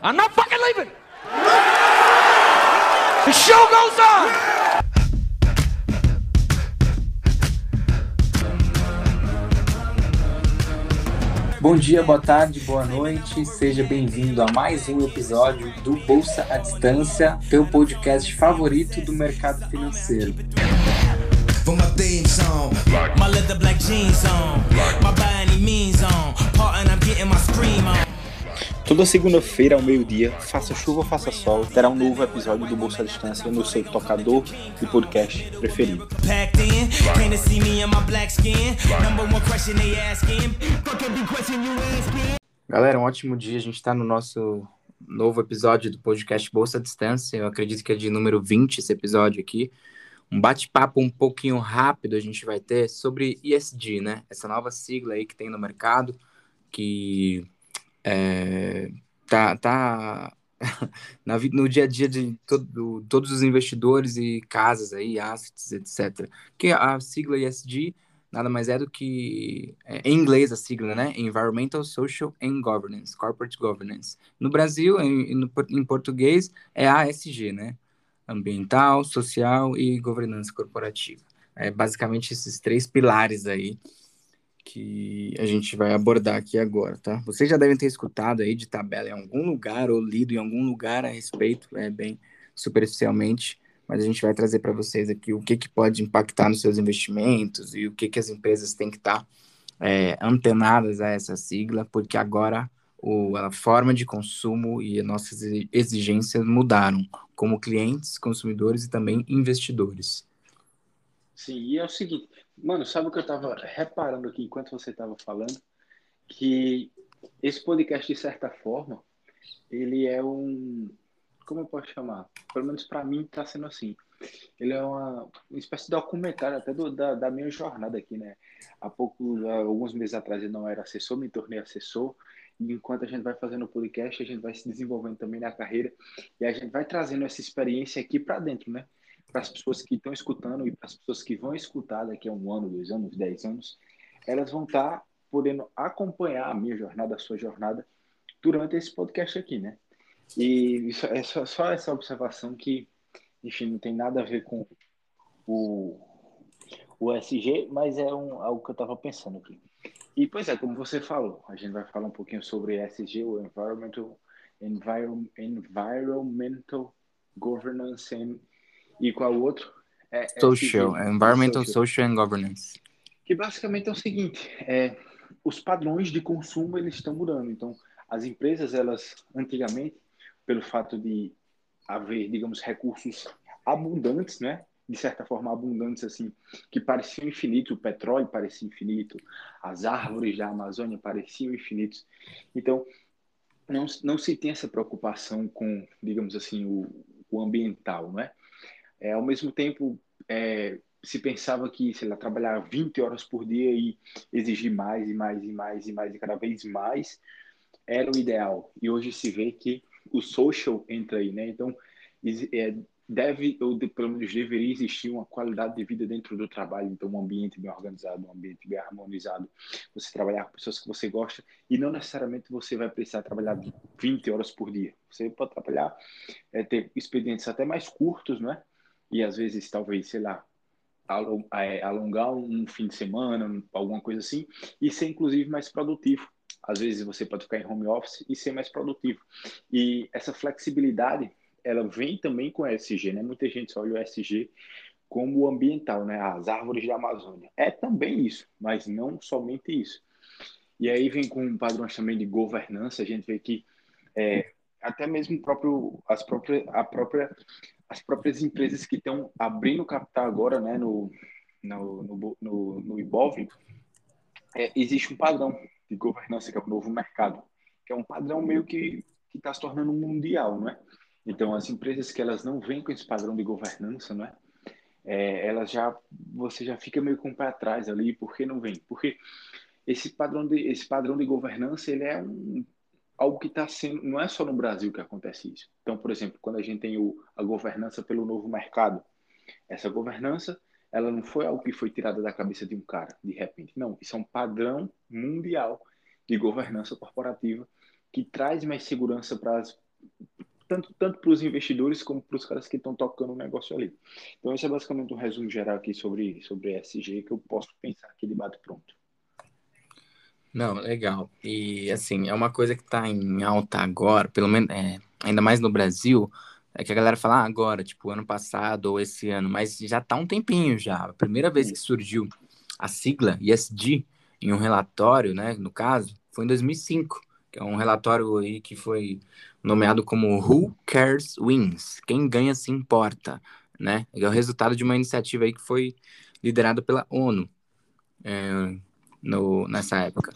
I'm not fucking leaving. The show goes on. Bom dia, boa tarde, boa noite. Seja bem-vindo a mais um episódio do Bolsa à Distância, teu podcast favorito do mercado financeiro. Toda segunda-feira ao meio-dia, faça chuva ou faça sol, terá um novo episódio do Bolsa à Distância no seu tocador de podcast preferido. Galera, um ótimo dia. A gente está no nosso novo episódio do podcast Bolsa à Distância. Eu acredito que é de número 20 esse episódio aqui. Um bate-papo um pouquinho rápido a gente vai ter sobre ESG, né? Essa nova sigla aí que tem no mercado, que é, tá, tá na, no dia a dia de todo, todos os investidores e casas aí, assets, etc. Que a sigla ESG nada mais é do que, é, em inglês a sigla, né? Environmental, Social and Governance, Corporate Governance. No Brasil, em, em português, é ASG, né? Ambiental, Social e Governança Corporativa. É basicamente esses três pilares aí que a gente vai abordar aqui agora, tá? Vocês já devem ter escutado aí de tabela em algum lugar ou lido em algum lugar a respeito, é bem superficialmente, mas a gente vai trazer para vocês aqui o que, que pode impactar nos seus investimentos e o que, que as empresas têm que estar tá, é, antenadas a essa sigla, porque agora o, a forma de consumo e as nossas exigências mudaram, como clientes, consumidores e também investidores. Sim, e é o seguinte, Mano, sabe o que eu tava reparando aqui enquanto você tava falando? Que esse podcast, de certa forma, ele é um. Como eu posso chamar? Pelo menos para mim tá sendo assim. Ele é uma, uma espécie de documentário até do, da, da minha jornada aqui, né? Há pouco, há alguns meses atrás eu não era assessor, me tornei assessor. E enquanto a gente vai fazendo o podcast, a gente vai se desenvolvendo também na carreira e a gente vai trazendo essa experiência aqui para dentro, né? Para as pessoas que estão escutando e para as pessoas que vão escutar daqui a um ano, dois anos, dez anos, elas vão estar tá podendo acompanhar a minha jornada, a sua jornada, durante esse podcast aqui, né? E isso é só, só essa observação que, enfim, não tem nada a ver com o, o SG, mas é um, algo que eu estava pensando aqui. E, pois é, como você falou, a gente vai falar um pouquinho sobre SG, o Environmental, Environmental, Environmental Governance and e qual o outro? É, é social, Environmental, social. social and Governance. Que basicamente é o seguinte, é, os padrões de consumo eles estão mudando. Então, as empresas, elas antigamente, pelo fato de haver, digamos, recursos abundantes, né? De certa forma abundantes assim, que pareciam infinitos, o petróleo parecia infinito, as árvores da Amazônia pareciam infinitos. Então, não, não se tem essa preocupação com, digamos assim, o, o ambiental, né? É, ao mesmo tempo, é, se pensava que, sei lá, trabalhar 20 horas por dia e exigir mais e mais e mais e mais e cada vez mais era o ideal. E hoje se vê que o social entra aí, né? Então, é, deve, ou pelo menos deveria existir uma qualidade de vida dentro do trabalho, então um ambiente bem organizado, um ambiente bem harmonizado, você trabalhar com pessoas que você gosta e não necessariamente você vai precisar trabalhar 20 horas por dia. Você pode trabalhar, é, ter expedientes até mais curtos, né? E às vezes talvez, sei lá, é, alongar um fim de semana, alguma coisa assim, e ser inclusive mais produtivo. Às vezes você pode ficar em home office e ser mais produtivo. E essa flexibilidade, ela vem também com o ESG, né? Muita gente só olha o ESG como ambiental, né? As árvores da Amazônia. É também isso, mas não somente isso. E aí vem com padrões também de governança, a gente vê que é, até mesmo próprio, as próprias, a própria as próprias empresas que estão abrindo capital agora, né, no, no, no, no, no Ibov, é, existe um padrão de governança, que é o novo mercado, que é um padrão meio que está se tornando mundial, não é? Então, as empresas que elas não vêm com esse padrão de governança, não é? é elas já, você já fica meio com o pé atrás ali, por que não vem? Porque esse padrão de, esse padrão de governança, ele é um algo que está sendo, não é só no Brasil que acontece isso. Então, por exemplo, quando a gente tem o, a governança pelo novo mercado, essa governança, ela não foi algo que foi tirada da cabeça de um cara, de repente. Não, isso é um padrão mundial de governança corporativa que traz mais segurança para tanto, tanto para os investidores como para os caras que estão tocando o negócio ali. Então, esse é basicamente um resumo geral aqui sobre, sobre ESG que eu posso pensar aqui de bate pronto. Não, legal. E assim, é uma coisa que está em alta agora, pelo menos, é, ainda mais no Brasil, é que a galera fala ah, agora, tipo, ano passado ou esse ano, mas já tá um tempinho já. A primeira vez que surgiu a sigla ESG em um relatório, né, no caso, foi em 2005, que é um relatório aí que foi nomeado como Who Cares Wins, quem ganha se importa, né? É o resultado de uma iniciativa aí que foi liderada pela ONU é, no, nessa época.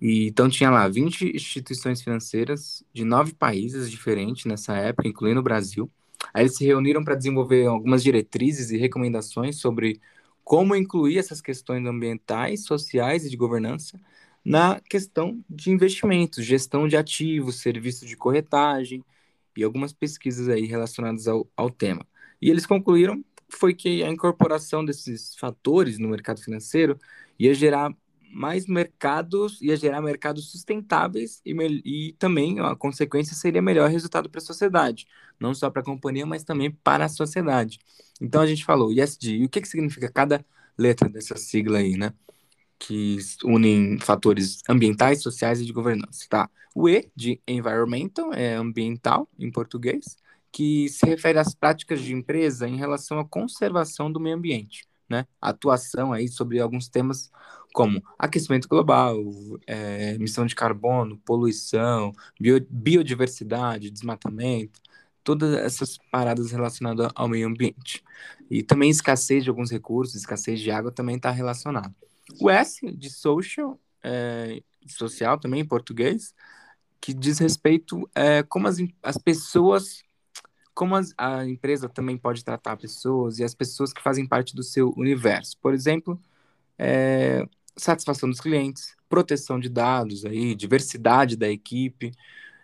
E, então tinha lá 20 instituições financeiras de nove países diferentes nessa época, incluindo o Brasil. Aí eles se reuniram para desenvolver algumas diretrizes e recomendações sobre como incluir essas questões ambientais, sociais e de governança na questão de investimentos, gestão de ativos, serviços de corretagem e algumas pesquisas aí relacionadas ao, ao tema. E eles concluíram foi que a incorporação desses fatores no mercado financeiro ia gerar mais mercados, ia gerar mercados sustentáveis e, e também a consequência seria melhor resultado para a sociedade, não só para a companhia, mas também para a sociedade. Então a gente falou ESG, e o que, que significa cada letra dessa sigla aí, né? Que unem fatores ambientais, sociais e de governança, tá? O E de environmental é ambiental em português, que se refere às práticas de empresa em relação à conservação do meio ambiente, né? Atuação aí sobre alguns temas como aquecimento global, é, emissão de carbono, poluição, bio, biodiversidade, desmatamento, todas essas paradas relacionadas ao meio ambiente. E também escassez de alguns recursos, escassez de água também está relacionado. O S de social, é, social também em português, que diz respeito é, como as, as pessoas, como as, a empresa também pode tratar pessoas e as pessoas que fazem parte do seu universo. Por exemplo, é, satisfação dos clientes, proteção de dados, aí, diversidade da equipe.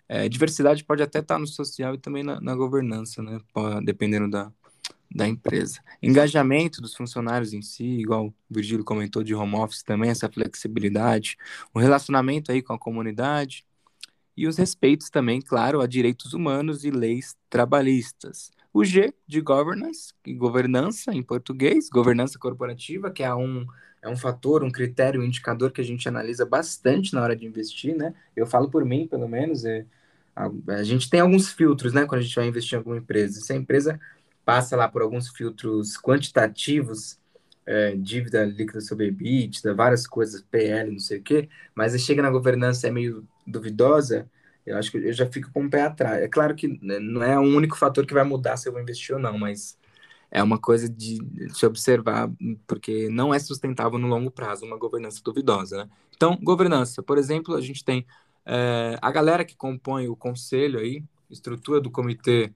É, diversidade pode até estar no social e também na, na governança, né? Dependendo da, da empresa. Engajamento dos funcionários em si, igual o Virgílio comentou de home office também, essa flexibilidade, o relacionamento aí com a comunidade e os respeitos também, claro, a direitos humanos e leis trabalhistas. O G de governance, governança em português, governança corporativa, que é um é um fator, um critério, um indicador que a gente analisa bastante na hora de investir, né? Eu falo por mim, pelo menos, é, a, a gente tem alguns filtros, né, quando a gente vai investir em alguma empresa. Se a empresa passa lá por alguns filtros quantitativos, é, dívida líquida sobre EBITDA, várias coisas, PL, não sei o quê, mas chega na governança é meio duvidosa, eu acho que eu já fico com o pé atrás. É claro que né, não é o único fator que vai mudar se eu vou investir ou não, mas é uma coisa de se observar, porque não é sustentável no longo prazo uma governança duvidosa. Né? Então, governança, por exemplo, a gente tem é, a galera que compõe o conselho aí, estrutura do comitê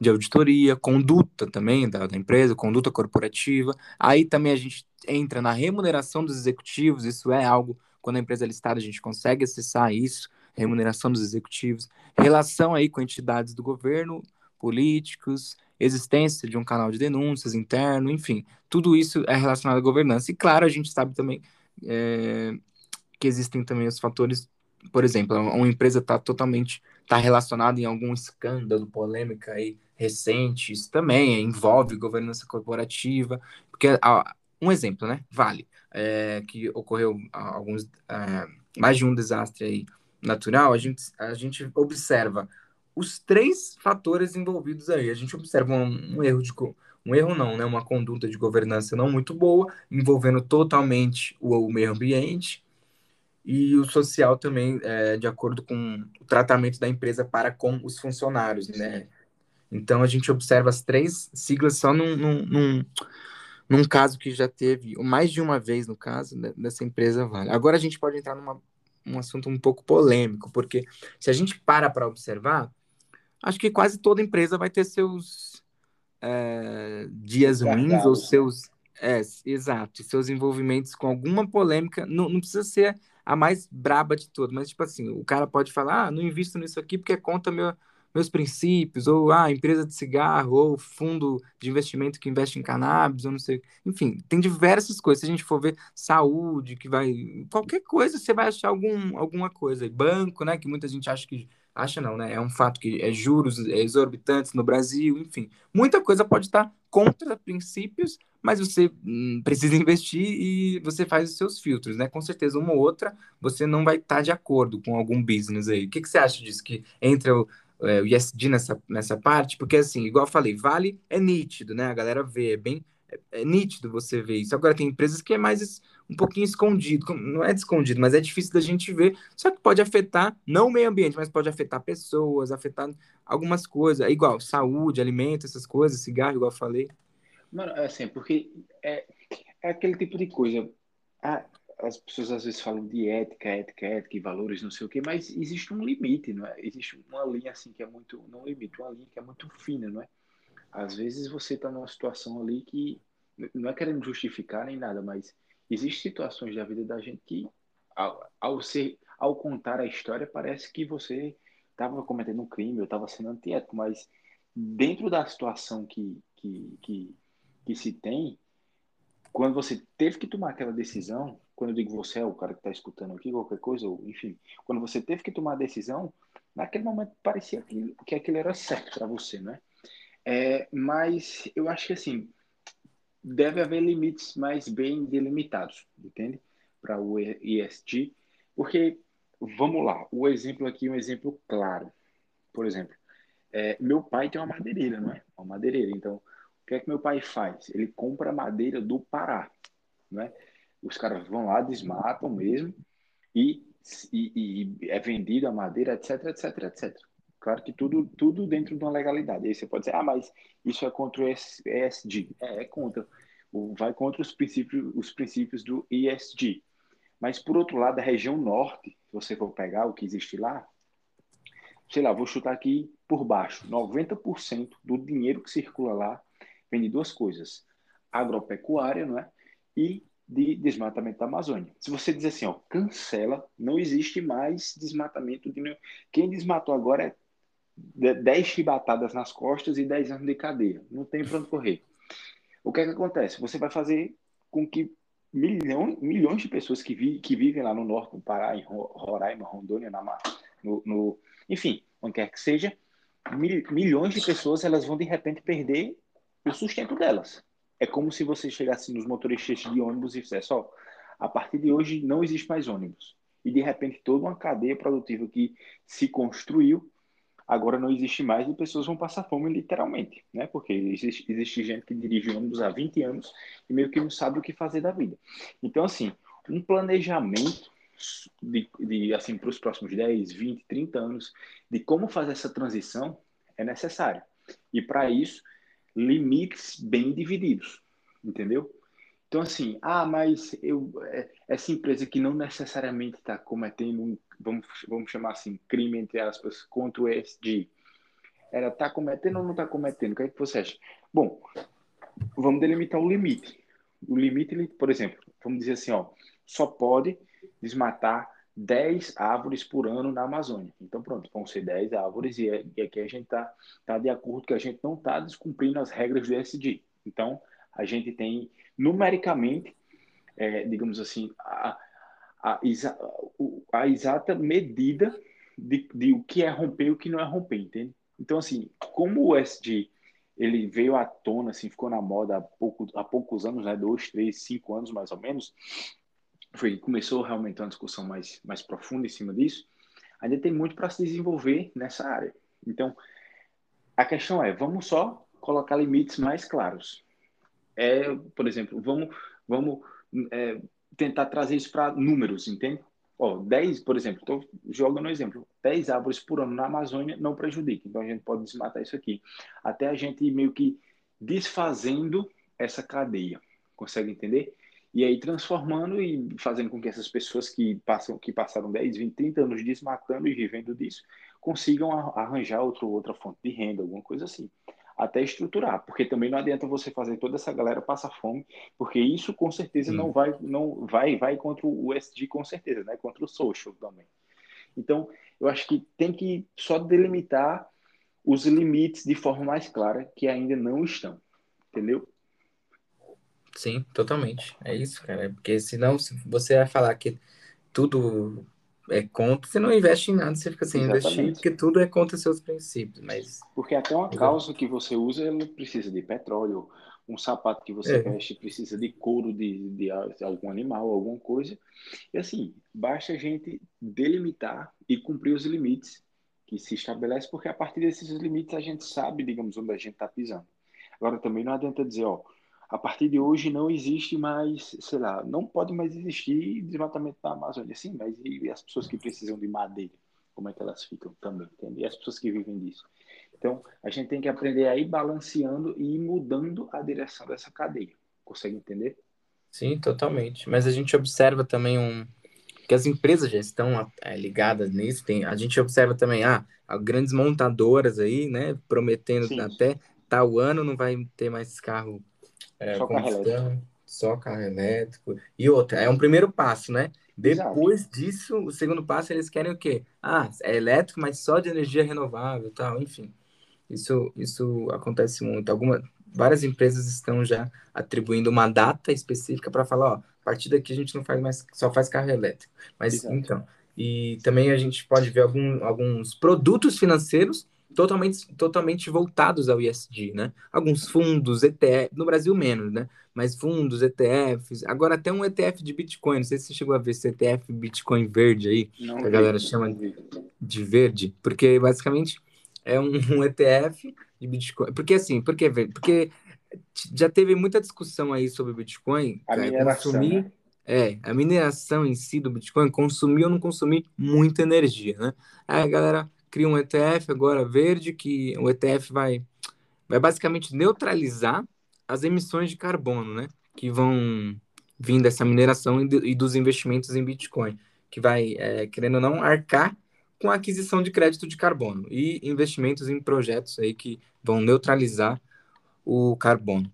de auditoria, conduta também da, da, empresa, conduta corporativa. Aí também a gente entra na remuneração dos executivos, isso é algo, quando a empresa é listada, a gente consegue acessar isso, remuneração dos executivos, relação aí com entidades do governo, políticos, existência de um canal de denúncias interno, enfim, tudo isso é relacionado à governança. E claro, a gente sabe também é, que existem também os fatores, por exemplo, uma empresa está totalmente está relacionada em algum escândalo, polêmica aí recente, isso também envolve governança corporativa, porque um exemplo, né? Vale, é, que ocorreu alguns é, mais de um desastre aí natural, a gente, a gente observa os três fatores envolvidos aí. A gente observa um, um erro de um erro não, né? Uma conduta de governança não muito boa, envolvendo totalmente o, o meio ambiente e o social também, é, de acordo com o tratamento da empresa para com os funcionários, né? Então a gente observa as três siglas só num, num, num, num caso que já teve, mais de uma vez no caso, né, dessa empresa Vale. Agora a gente pode entrar num um assunto um pouco polêmico, porque se a gente para para observar, acho que quase toda empresa vai ter seus é, dias ruins ou seus. É, exato, seus envolvimentos com alguma polêmica. Não, não precisa ser a mais braba de todas, mas tipo assim, o cara pode falar, ah, não invisto nisso aqui porque é contra meu, meus princípios, ou ah, empresa de cigarro, ou fundo de investimento que investe em cannabis, ou não sei. Enfim, tem diversas coisas. Se a gente for ver saúde, que vai. Qualquer coisa, você vai achar algum, alguma coisa. Banco, né? Que muita gente acha que acha não, né? É um fato que é juros exorbitantes no Brasil, enfim. Muita coisa pode estar contra princípios, mas você hum, precisa investir e você faz os seus filtros, né? Com certeza, uma ou outra, você não vai estar de acordo com algum business aí. O que, que você acha disso? Que entra o, é, o ESG nessa, nessa parte? Porque, assim, igual eu falei, vale é nítido, né? A galera vê, é bem é, é nítido você ver isso. Agora, tem empresas que é mais um pouquinho escondido, não é escondido, mas é difícil da gente ver, só que pode afetar, não o meio ambiente, mas pode afetar pessoas, afetar algumas coisas, é igual saúde, alimento, essas coisas, cigarro, igual eu falei. Mano, é assim, porque é, é aquele tipo de coisa. As pessoas às vezes falam de ética, ética, ética e valores, não sei o quê, mas existe um limite, não é? Existe uma linha assim que é muito, não limite, uma linha que é muito fina, não é? Às vezes você está numa situação ali que não é querendo justificar nem nada, mas existem situações da vida da gente que, ao, ao, ser, ao contar a história, parece que você estava cometendo um crime, ou estava sendo antiético, mas dentro da situação que, que, que, que se tem, quando você teve que tomar aquela decisão, quando eu digo você é o cara que está escutando aqui, qualquer coisa, ou enfim, quando você teve que tomar a decisão, naquele momento parecia que, que aquilo era certo para você, né? É, mas eu acho que assim, deve haver limites mais bem delimitados, entende? Para o ESG, porque, vamos lá, o exemplo aqui é um exemplo claro. Por exemplo, é, meu pai tem uma madeireira, não é? Uma madeireira. Então, o que é que meu pai faz? Ele compra madeira do Pará, não é? Os caras vão lá, desmatam mesmo e, e, e é vendida a madeira, etc, etc, etc. Claro que tudo, tudo dentro de uma legalidade. Aí você pode dizer, ah, mas isso é contra o ESG. É, é contra. Vai contra os princípios, os princípios do ESG. Mas, por outro lado, a região norte, se você for pegar o que existe lá, sei lá, vou chutar aqui por baixo, 90% do dinheiro que circula lá vem de duas coisas, agropecuária, não é? E de desmatamento da Amazônia. Se você dizer assim, ó, cancela, não existe mais desmatamento. De... Quem desmatou agora é 10 chibatadas nas costas e 10 anos de cadeia. Não tem para onde correr. O que é que acontece? Você vai fazer com que milhões, milhões de pessoas que, vi, que vivem lá no norte do Pará, em Roraima, Rondônia, na, no, no, enfim, onde quer que seja, mil, milhões de pessoas elas vão de repente perder o sustento delas. É como se você chegasse nos motoristas de ônibus e fizesse, ó, a partir de hoje não existe mais ônibus. E de repente toda uma cadeia produtiva que se construiu agora não existe mais e pessoas vão passar fome literalmente, né? Porque existe, existe gente que dirige ônibus há 20 anos e meio que não sabe o que fazer da vida. Então, assim, um planejamento de, de assim, para os próximos 10, 20, 30 anos de como fazer essa transição é necessário. E para isso, limites bem divididos, entendeu? Então, assim, ah, mas eu, é, essa empresa que não necessariamente está cometendo um vamos, vamos chamar assim, crime, entre aspas, contra o ESG, ela está cometendo ou não está cometendo? O que é que você acha? Bom, vamos delimitar o limite. O limite, por exemplo, vamos dizer assim, ó, só pode desmatar 10 árvores por ano na Amazônia. Então, pronto, vão ser 10 árvores e, é, e aqui a gente está tá de acordo que a gente não está descumprindo as regras do ESG. Então, a gente tem, numericamente, é, digamos assim, a, a, a exata medida de, de, o que é romper e o que não é romper, entende? Então, assim, como o SD ele veio à tona, assim, ficou na moda há, pouco, há poucos anos, né, dois, três, cinco anos mais ou menos, foi, começou realmente uma discussão mais, mais profunda em cima disso, ainda tem muito para se desenvolver nessa área. Então, a questão é, vamos só colocar limites mais claros. É, por exemplo, vamos, vamos é, tentar trazer isso para números, entende? Ó, 10, por exemplo, estou jogando um exemplo, 10 árvores por ano na Amazônia não prejudica, então a gente pode desmatar isso aqui. Até a gente meio que desfazendo essa cadeia, consegue entender? E aí transformando e fazendo com que essas pessoas que passam que passaram 10, 20, 30 anos desmatando e vivendo disso, consigam arranjar outro, outra fonte de renda, alguma coisa assim até estruturar, porque também não adianta você fazer toda essa galera passar fome, porque isso com certeza não vai não vai vai contra o USD com certeza, né? Contra o social também. Então, eu acho que tem que só delimitar os limites de forma mais clara que ainda não estão, entendeu? Sim, totalmente. É isso, cara. Porque senão se você vai falar que tudo é contra, você não investe em nada, você fica sem Exatamente. investir, porque tudo é contra seus princípios. Mas Porque até uma calça que você usa, ela precisa de petróleo. Um sapato que você É. veste precisa de couro de, de de algum animal, alguma coisa. E assim, basta a gente delimitar e cumprir os limites que se estabelece, porque a partir desses limites a gente sabe, digamos, onde a gente está pisando. Agora, também não adianta dizer, ó, a partir de hoje não existe mais, sei lá, não pode mais existir desmatamento na Amazônia. Sim, mas e as pessoas que precisam de madeira? Como é que elas ficam também, entende? E as pessoas que vivem disso. Então, a gente tem que aprender a ir balanceando e ir mudando a direção dessa cadeia. Consegue entender? sim, totalmente. Mas a gente observa também um que as empresas já estão é, ligadas nisso. Tem, a gente observa também, ah, grandes montadoras aí, né, prometendo Sim. até tal ano não vai ter mais carro é, Só carro combustão, só carro elétrico. E outra, é um primeiro passo, né? Exato. Depois disso, o segundo passo, eles querem o quê? Ah, é elétrico, mas só de energia renovável, e tal, enfim. Isso, isso acontece muito. Alguma, várias empresas estão já atribuindo uma data específica para falar, ó, a partir daqui a gente não faz mais, só faz carro elétrico. Mas Exato. então, e também a gente pode ver algum, alguns produtos financeiros totalmente, totalmente voltados ao ISD, né? Alguns fundos, ETF, no Brasil menos, né? Mas fundos, ETFs, agora até um ETF de Bitcoin, não sei se você chegou a ver esse ETF Bitcoin verde aí, Não que a galera não chama vi. de verde, porque basicamente é um, um ETF de Bitcoin. Porque assim, por que verde? Porque já teve muita discussão aí sobre Bitcoin, A mineração, consumir, né? é, a mineração em si do Bitcoin, consumir ou não consumir muita energia, né? Aí a galera cria um ETF agora verde, que o ETF vai, vai basicamente neutralizar as emissões de carbono, né? Que vão vir dessa mineração e, do- e dos investimentos em Bitcoin, que vai, é, querendo ou não, arcar com a aquisição de crédito de carbono e investimentos em projetos aí que vão neutralizar o carbono.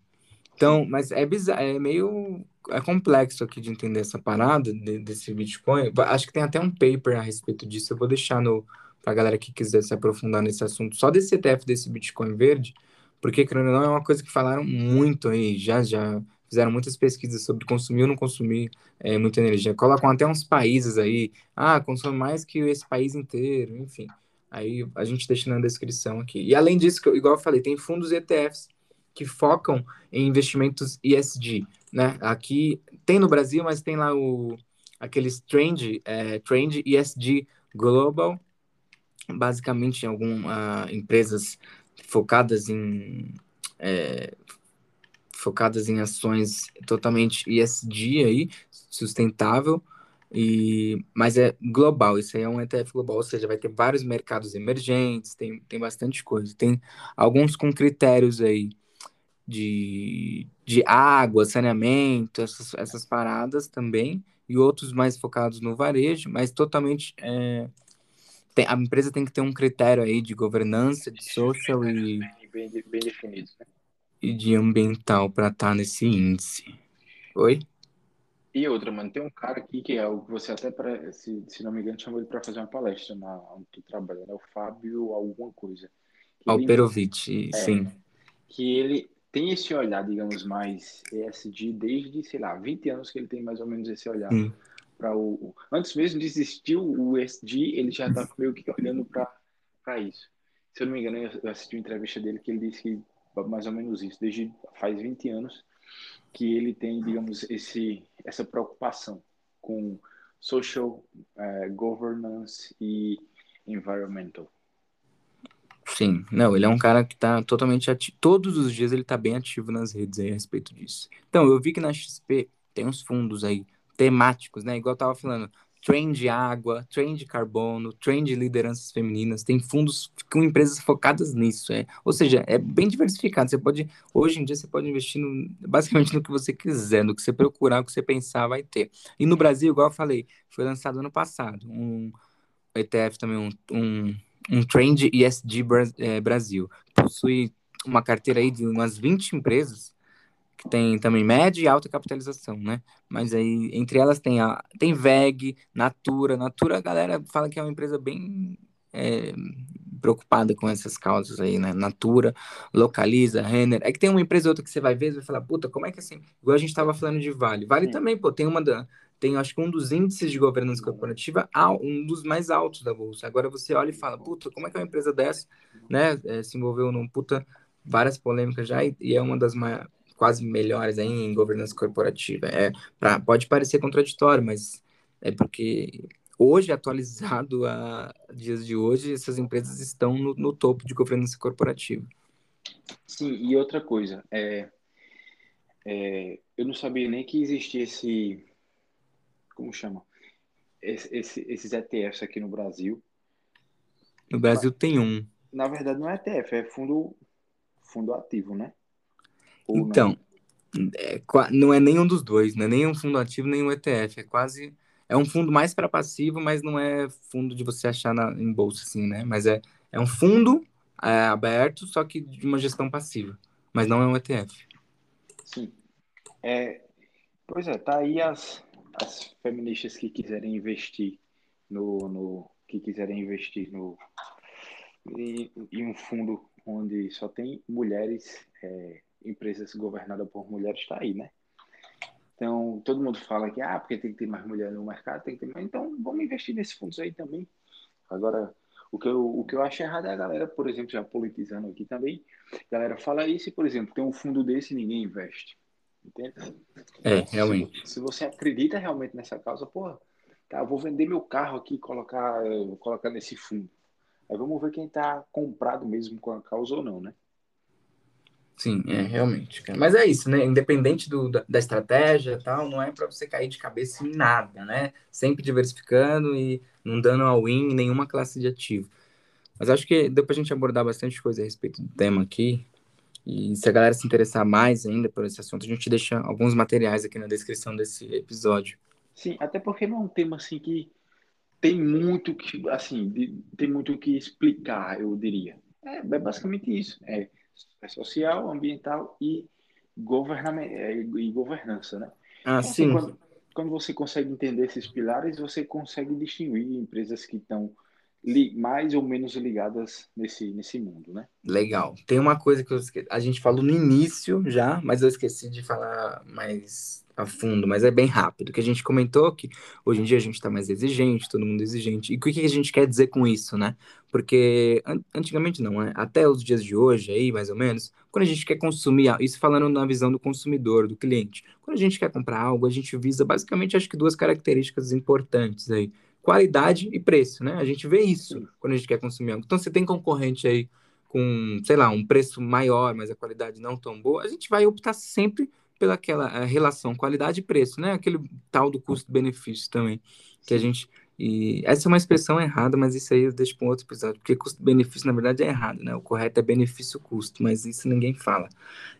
Então, mas é bizarro, é meio é complexo aqui de entender essa parada de- desse Bitcoin. Acho que tem até um paper a respeito disso. Eu vou deixar no para galera que quiser se aprofundar nesse assunto, só desse ETF desse Bitcoin verde, porque querendo ou não é uma coisa que falaram muito aí, já já fizeram muitas pesquisas sobre consumir ou não consumir é, muita energia. Colocam até uns países aí, ah, consome mais que esse país inteiro, enfim. Aí a gente deixa na descrição aqui. E além disso, igual eu falei, tem fundos ETFs que focam em investimentos ESG, né? Aqui tem no Brasil, mas tem lá o aqueles trend, é, trend ESG Global, basicamente algumas empresas focadas em é, focadas em ações totalmente ESG aí, sustentável, e, mas é global, isso aí é um ETF global, ou seja, vai ter vários mercados emergentes, tem, tem bastante coisa, tem alguns com critérios aí de, de água, saneamento, essas, essas paradas também, e outros mais focados no varejo, mas totalmente é, tem, a empresa tem que ter um critério aí de governança, de social e, Bem, bem, definido. né? e de ambiental para estar nesse índice. Oi? E outra, mano, tem um cara aqui que é o que você até, pra, se, se não me engano, chamou ele para fazer uma palestra na onde tu trabalha, né? O Fábio alguma coisa. Que ele- Alperovitch, É. sim. que ele tem esse olhar, digamos, mais ESG desde, sei lá, 20 anos que ele tem mais ou menos esse olhar Sim. Para o, Antes mesmo de existir o ESG, ele já está meio que olhando para isso. Se eu não me engano, eu assisti uma entrevista dele que ele disse que mais ou menos isso, desde faz 20 anos que ele tem, digamos, esse, essa preocupação com social eh, governance e environmental. Sim, não, ele é um cara que tá totalmente ativo. Todos os dias ele tá bem ativo nas redes aí a respeito disso. Então, eu vi que na XP tem uns fundos aí temáticos, né? Igual eu tava falando, trend água, trend carbono, trend de lideranças femininas. Tem fundos com empresas focadas nisso. É. Ou seja, é bem diversificado. Você pode, hoje em dia, você pode investir no- basicamente no que você quiser, no que você procurar, no que você pensar, vai ter. E no Brasil, igual eu falei, foi lançado ano passado um ETF também, um, um um trend ESG eh, Brasil. Possui uma carteira aí de umas 20 empresas que tem também média e alta capitalização, né? Mas aí, entre elas tem a tem VEG, Natura. Natura, a galera fala que é uma empresa bem eh, preocupada com essas causas aí, né? Natura, Localiza, Renner. É que tem uma empresa ou outra que você vai ver e vai falar, puta, como é que assim? Igual a gente tava falando de Vale. Vale Sim. também, pô, tem uma da tem, acho que um dos índices de governança corporativa, um dos mais altos da bolsa. Agora você olha e fala, puta, como é que uma empresa dessa, né, é, se envolveu num puta várias polêmicas já e, e é uma das mais, quase melhores aí em governança corporativa. É, pra, pode parecer contraditório, mas é porque hoje, atualizado a dias de hoje, essas empresas estão no, no topo de governança corporativa. Sim, e outra coisa, é, é, eu não sabia nem que existia esse, como chama, esse, esse, esses ETFs aqui no Brasil. No Brasil tem um. Na verdade não é ETF, é fundo, fundo ativo, né? Então, não? É, não é nenhum dos dois, não é nem um fundo ativo, nem um ETF, é quase é um fundo mais para passivo, mas não é fundo de você achar na, em bolsa, assim, né? Mas é, é um fundo é, aberto, só que de uma gestão passiva, mas não é um ETF. Sim. É, pois é, tá aí as, as feministas que quiserem investir no, no que quiserem investir no em, em um fundo onde só tem mulheres, é, empresas governadas por mulheres, está aí, né? Então, todo mundo fala que, ah, porque tem que ter mais mulher no mercado, tem que ter mais. Então, vamos investir nesses fundos aí também. Agora, o que, eu, o que eu acho errado é a galera, por exemplo, já politizando aqui também, a galera fala isso e, por exemplo, tem um fundo desse e ninguém investe. Entende? É, realmente. Se, se você acredita realmente nessa causa, porra, tá, vou vender meu carro aqui e colocar, colocar nesse fundo. Aí vamos ver quem tá comprado mesmo com a causa ou não, né? Sim, é realmente. Cara. Mas é isso, né? Independente do, da, da estratégia tal, não é para você cair de cabeça em nada, né? Sempre diversificando e não dando all-in em nenhuma classe de ativo. Mas acho que deu pra gente abordar bastante coisa a respeito do tema aqui. E se a galera se interessar mais ainda por esse assunto, a gente deixa alguns materiais aqui na descrição desse episódio. Sim, até porque não é um tema assim que tem muito que, assim, tem muito que explicar, eu diria. É, é basicamente isso. É social, ambiental e, é, e governança, né? Ah, então, sim. quando, quando, você consegue entender esses pilares, você consegue distinguir empresas que estão mais ou menos ligadas nesse, nesse mundo, né? Legal. Tem uma coisa que esque... a gente falou no início já, mas eu esqueci de falar mais a fundo, mas é bem rápido. Que a gente comentou que hoje em dia a gente está mais exigente, todo mundo exigente. E o que a gente quer dizer com isso, né? Porque an antigamente não, né? Até os dias de hoje, aí mais ou menos, quando a gente quer consumir, isso falando na visão do consumidor, do cliente, quando a gente quer comprar algo, a gente visa basicamente acho que duas características importantes aí: qualidade e preço, né? A gente vê isso quando a gente quer consumir algo. Então você tem concorrente aí com, sei lá, um preço maior, mas a qualidade não tão boa, a gente vai optar sempre pelaquela relação qualidade e preço, né? Aquele tal do custo-benefício também, que a gente e essa é uma expressão errada, mas isso aí eu deixo para um outro episódio, porque custo-benefício, na verdade, é errado, né? O correto é benefício-custo, mas isso ninguém fala.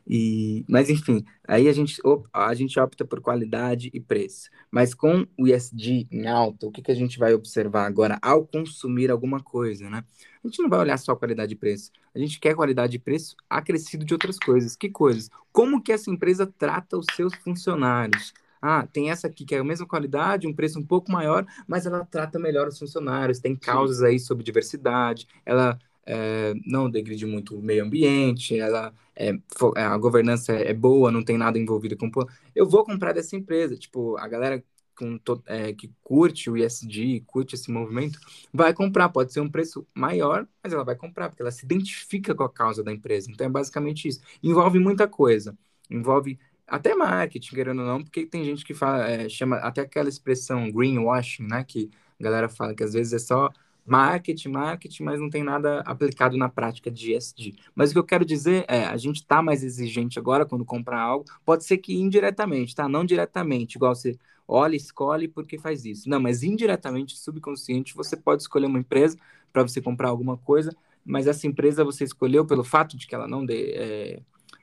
E, mas, enfim, aí a gente, a gente opta por qualidade e preço. Mas com o ISD em alta, o que, que a gente vai observar agora ao consumir alguma coisa, né? A gente não vai olhar só qualidade e preço. A gente quer qualidade e preço acrescido de outras coisas. Que coisas? Como que essa empresa trata os seus funcionários? Ah, tem essa aqui que é a mesma qualidade, um preço um pouco maior, mas ela trata melhor os funcionários. Tem causas Sim. aí sobre diversidade, ela é, não degride muito o meio ambiente, ela é, a governança é boa, não tem nada envolvido com. Eu vou comprar dessa empresa. Tipo, a galera com, é, que curte o ISD, curte esse movimento, vai comprar. Pode ser um preço maior, mas ela vai comprar, porque ela se identifica com a causa da empresa. Então é basicamente isso. Envolve muita coisa. Envolve até marketing, querendo ou não, porque tem gente que fala, é, chama até aquela expressão greenwashing, né? Que a galera fala que às vezes é só marketing, marketing, mas não tem nada aplicado na prática de ESG. Mas o que eu quero dizer é, a gente está mais exigente agora quando comprar algo, pode ser que indiretamente, tá? Não diretamente, igual você olha, escolhe porque faz isso. Não, mas indiretamente, subconsciente, você pode escolher uma empresa para você comprar alguma coisa, mas essa empresa você escolheu pelo fato de que ela não dê, é,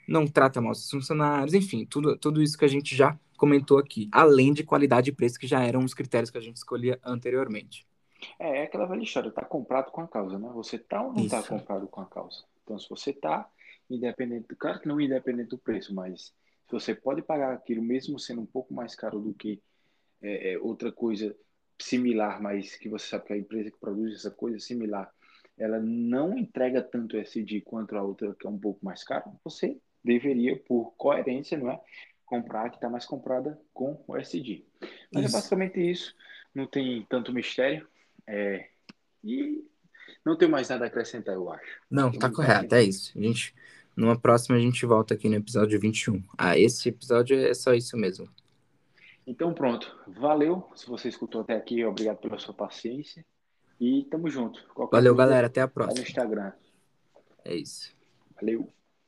não trata mal seus funcionários, enfim, tudo, tudo isso que a gente já comentou aqui, além de qualidade e preço, que já eram os critérios que a gente escolhia anteriormente. É, é aquela velha história, tá comprado com a causa, né? Você tá ou não tá isso. tá comprado com a causa? Então, se você tá, independente, claro que não independente do preço, mas se você pode pagar aquilo mesmo sendo um pouco mais caro do que é, é, outra coisa similar, mas que você sabe que a empresa que produz essa coisa similar, ela não entrega tanto SD quanto a outra que é um pouco mais caro, você deveria, por coerência, não é? comprar, que está mais comprada com o SD. Mas Isso. é basicamente isso. Não tem tanto mistério. É, e não tem mais nada a acrescentar, eu acho. Não, tá correto, é isso. A gente, numa próxima a gente volta aqui no episódio 21. Ah, esse episódio é só isso mesmo. Então pronto, valeu. Se você escutou até aqui, obrigado pela sua paciência. E tamo junto. Qualquer Valeu, galera. Até a Vai no próxima. Instagram. É isso. Valeu.